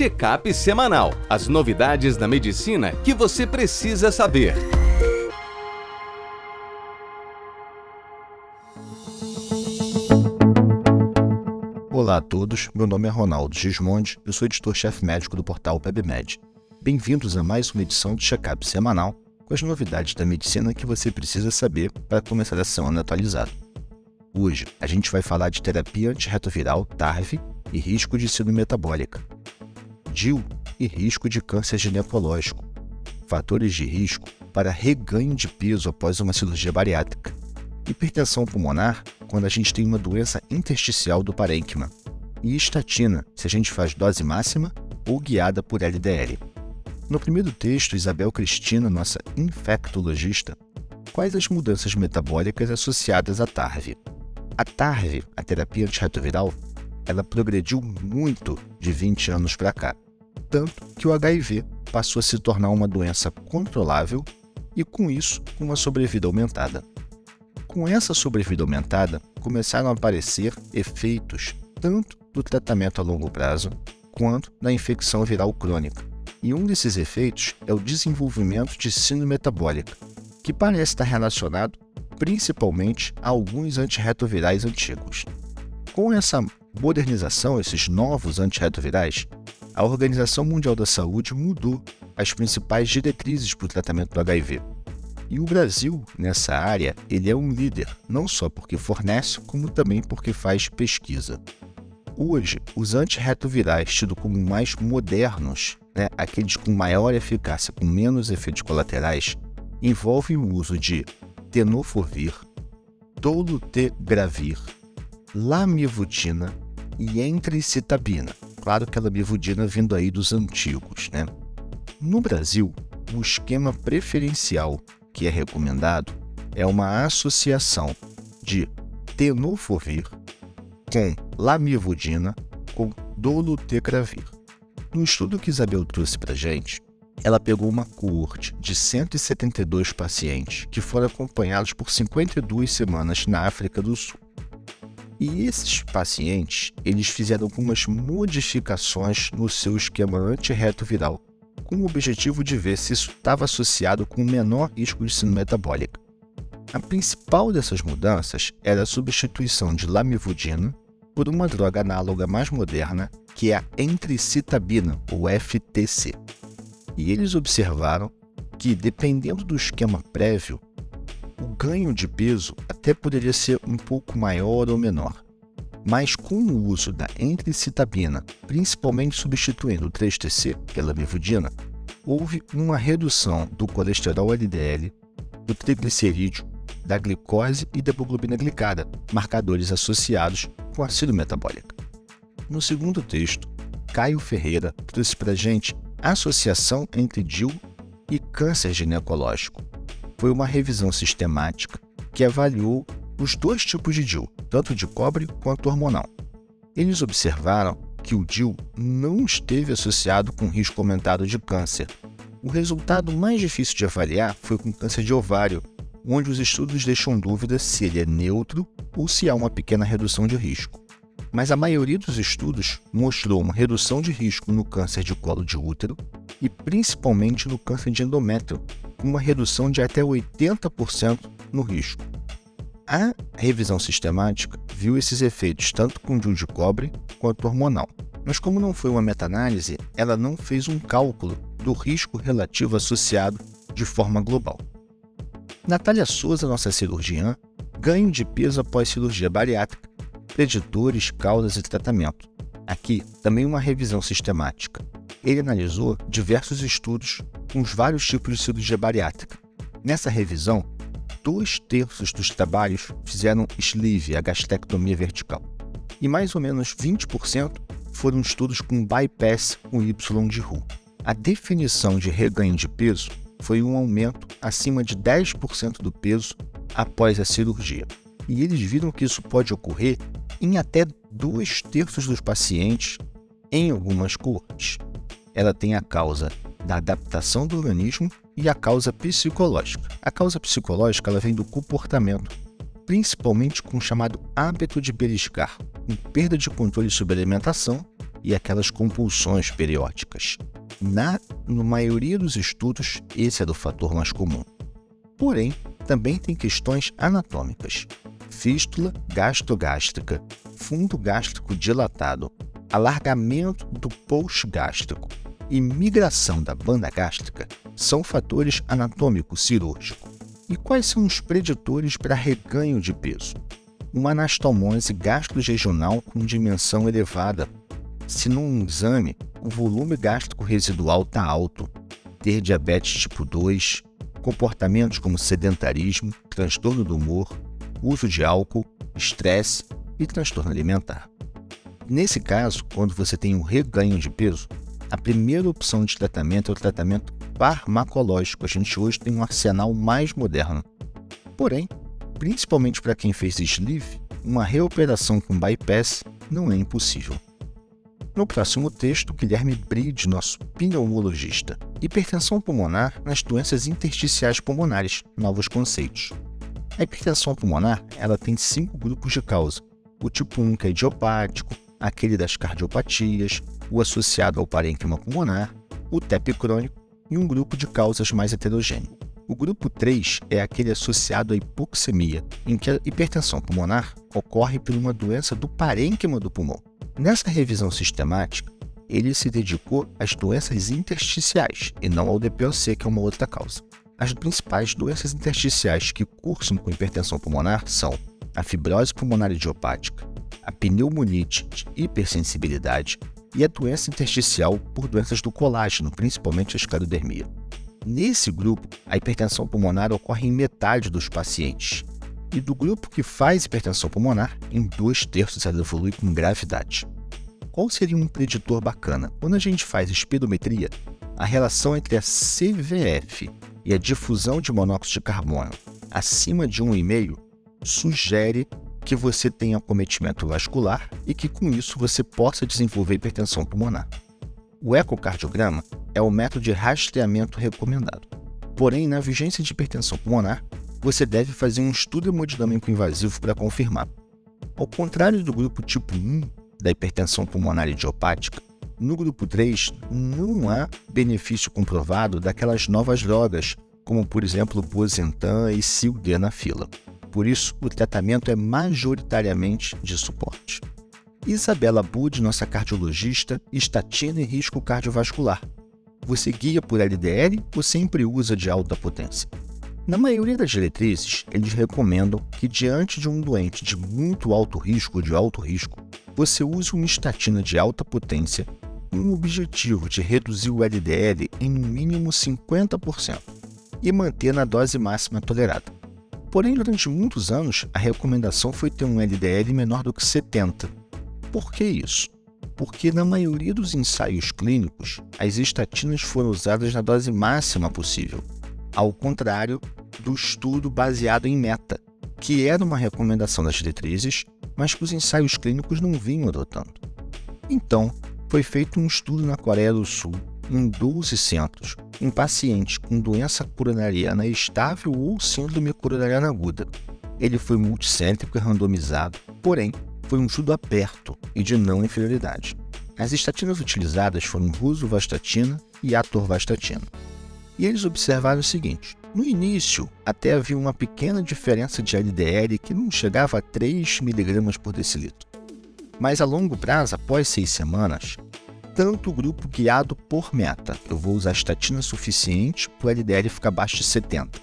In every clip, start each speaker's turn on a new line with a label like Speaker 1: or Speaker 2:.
Speaker 1: Check-up semanal. As novidades da medicina que você precisa saber.
Speaker 2: Olá a todos, meu nome é Ronaldo Gismondi, eu sou editor-chefe médico do portal PebMed. Bem-vindos a mais uma edição do Check-up semanal com as novidades da medicina que você precisa saber para começar a semana atualizado. Hoje a gente vai falar de terapia antirretroviral TARV e risco de síndrome metabólica, DIL e risco de câncer ginecológico, fatores de risco para reganho de peso após uma cirurgia bariátrica, hipertensão pulmonar quando a gente tem uma doença intersticial do parênquima, e estatina se a gente faz dose máxima ou guiada por LDL. No primeiro texto, Isabel Cristina, nossa infectologista, quais as mudanças metabólicas associadas à TARV. A TARV, a terapia antirretroviral, ela progrediu muito de 20 anos para cá, tanto que o HIV passou a se tornar uma doença controlável e, com isso, uma sobrevida aumentada. Com essa sobrevida aumentada, começaram a aparecer efeitos tanto do tratamento a longo prazo quanto da infecção viral crônica. E um desses efeitos é o desenvolvimento de síndrome metabólica, que parece estar relacionado principalmente a alguns antirretrovirais antigos. Com essa modernização, esses novos antirretrovirais, a Organização Mundial da Saúde mudou as principais diretrizes para o tratamento do HIV e o Brasil, nessa área, ele é um líder, não só porque fornece, como também porque faz pesquisa. Hoje, os antirretrovirais tidos como mais modernos, né, aqueles com maior eficácia, com menos efeitos colaterais, envolvem o uso de tenofovir, dolutegravir, lamivudina e entricitabina. Claro que a lamivudina vindo aí dos antigos, né? No Brasil, o esquema preferencial que é recomendado é uma associação de tenofovir com lamivudina com dolutegravir. No estudo que Isabel trouxe para gente, ela pegou uma coorte de 172 pacientes que foram acompanhados por 52 semanas na África do Sul. E esses pacientes, eles fizeram algumas modificações no seu esquema antirretroviral com o objetivo de ver se isso estava associado com menor risco de síndrome metabólica. A principal dessas mudanças era a substituição de lamivudina por uma droga análoga mais moderna, que é a entricitabina, ou FTC. E eles observaram que, dependendo do esquema prévio, ganho de peso até poderia ser um pouco maior ou menor. Mas com o uso da entricitabina, principalmente substituindo o 3-TC pela bivudina, houve uma redução do colesterol LDL, do triglicerídeo, da glicose e da hemoglobina glicada, marcadores associados com a síndrome metabólica. No segundo texto, Caio Ferreira trouxe para gente a associação entre DIL e câncer ginecológico. Foi uma revisão sistemática que avaliou os dois tipos de DIL, tanto de cobre quanto hormonal. Eles observaram que o DIL não esteve associado com risco aumentado de câncer. O resultado mais difícil de avaliar foi com câncer de ovário, onde os estudos deixam dúvida se ele é neutro ou se há uma pequena redução de risco. Mas a maioria dos estudos mostrou uma redução de risco no câncer de colo de útero e principalmente no câncer de endométrio, uma redução de até 80% no risco. A revisão sistemática viu esses efeitos tanto com DIU de cobre quanto hormonal. Mas como não foi uma meta-análise, ela não fez um cálculo do risco relativo associado de forma global. Natália Souza, nossa cirurgiã, ganho de peso após cirurgia bariátrica, preditores, causas e tratamento. Aqui também uma revisão sistemática. Ele analisou diversos estudos com os vários tipos de cirurgia bariátrica. Nessa revisão, dois terços dos trabalhos fizeram sleeve, a gastrectomia vertical, e mais ou menos 20% foram estudos com bypass com Y de Hu. A definição de reganho de peso foi um aumento acima de 10% do peso após a cirurgia. E eles viram que isso pode ocorrer em até dois terços dos pacientes em algumas cortes. Ela tem a causa da adaptação do organismo e a causa psicológica. A causa psicológica ela vem do comportamento, principalmente com o chamado hábito de beliscar, com perda de controle sobre a alimentação e aquelas compulsões periódicas. Na, na maioria dos estudos, esse é o fator mais comum. Porém, também tem questões anatômicas. Fístula gastrogástrica, fundo gástrico dilatado, alargamento do post gástrico e migração da banda gástrica são fatores anatômicos cirúrgicos. E quais são os preditores para reganho de peso? Uma anastomose gastroregional com dimensão elevada. Se num exame o volume gástrico residual está alto, ter diabetes tipo 2, comportamentos como sedentarismo, transtorno do humor, uso de álcool, estresse e transtorno alimentar. Nesse caso, quando você tem um reganho de peso, a primeira opção de tratamento é o tratamento farmacológico. A gente hoje tem um arsenal mais moderno. Porém, principalmente para quem fez sleeve, uma reoperação com bypass não é impossível. No próximo texto, Guilherme Bride, nosso pneumologista, hipertensão pulmonar nas doenças intersticiais pulmonares, novos conceitos. A hipertensão pulmonar ela tem cinco grupos de causa. O tipo 1 que é idiopático, aquele das cardiopatias, o associado ao parênquima pulmonar, o TEP crônico e um grupo de causas mais heterogêneo. O grupo 3 é aquele associado à hipoxemia, em que a hipertensão pulmonar ocorre por uma doença do parênquima do pulmão. Nessa revisão sistemática, ele se dedicou às doenças intersticiais e não ao DPOC, que é uma outra causa. As principais doenças intersticiais que cursam com hipertensão pulmonar são a fibrose pulmonar idiopática, a pneumonite de hipersensibilidade e a doença intersticial por doenças do colágeno, principalmente a esclerodermia. Nesse grupo, a hipertensão pulmonar ocorre em metade dos pacientes, e do grupo que faz hipertensão pulmonar, em dois terços ela evolui com gravidade. Qual seria um preditor bacana? Quando a gente faz espirometria, a relação entre a CVF e a difusão de monóxido de carbono acima de 1,5 sugere que você tenha acometimento vascular e que com isso você possa desenvolver hipertensão pulmonar. O ecocardiograma é o método de rastreamento recomendado. Porém, na vigência de hipertensão pulmonar, você deve fazer um estudo hemodinâmico invasivo para confirmar. Ao contrário do grupo tipo 1 da hipertensão pulmonar idiopática, no grupo 3 não há benefício comprovado daquelas novas drogas, como por exemplo Bosentan e Sildenafila. Por isso, o tratamento é majoritariamente de suporte. Isabela Bud, nossa cardiologista, estatina e risco cardiovascular. Você guia por LDL ou sempre usa de alta potência? Na maioria das diretrizes, eles recomendam que, diante de um doente de muito alto risco ou de alto risco, você use uma estatina de alta potência com o objetivo de reduzir o LDL em no mínimo 50% e manter na dose máxima tolerada. Porém, durante muitos anos, a recomendação foi ter um LDL menor do que 70. Por que isso? Porque na maioria dos ensaios clínicos, as estatinas foram usadas na dose máxima possível, ao contrário do estudo baseado em meta, que era uma recomendação das diretrizes, mas que os ensaios clínicos não vinham adotando. Então, foi feito um estudo na Coreia do Sul, em 12 centros, em pacientes com doença coronariana estável ou síndrome coronariana aguda. Ele foi multicêntrico e randomizado, porém, foi um estudo aberto e de não inferioridade. As estatinas utilizadas foram rosuvastatina e atorvastatina. E eles observaram o seguinte: no início, até havia uma pequena diferença de LDL que não chegava a 3 mg por decilitro. Mas a longo prazo, após seis semanas, tanto o grupo guiado por meta, eu vou usar estatina suficiente para o LDL ficar abaixo de 70,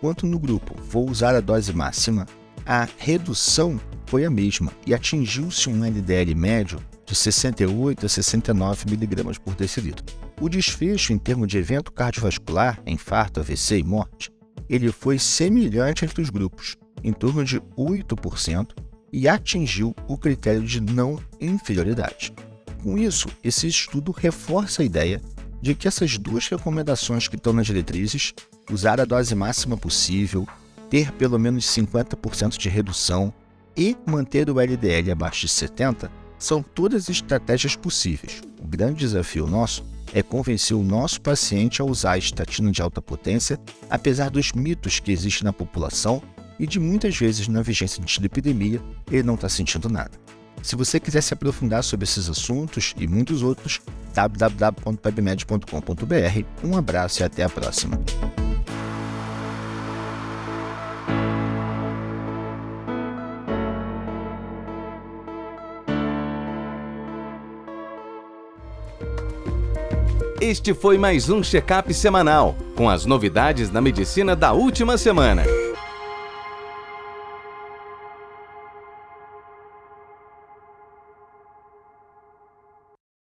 Speaker 2: quanto no grupo vou usar a dose máxima, a redução foi a mesma e atingiu-se um LDL médio de 68 a 69 mg por decilitro. O desfecho em termos de evento cardiovascular, infarto, AVC e morte, ele foi semelhante entre os grupos, em torno de 8%, e atingiu o critério de não inferioridade. Com isso, esse estudo reforça a ideia de que essas duas recomendações que estão nas diretrizes, usar a dose máxima possível, ter pelo menos 50% de redução e manter o LDL abaixo de 70, são todas estratégias possíveis. O grande desafio nosso é convencer o nosso paciente a usar a estatina de alta potência, apesar dos mitos que existem na população e de muitas vezes na vigência de epidemia ele não está sentindo nada. Se você quiser se aprofundar sobre esses assuntos e muitos outros, www.pebmed.com.br. Um abraço e até a próxima.
Speaker 1: Este foi mais um check-up semanal com as novidades da medicina da última semana.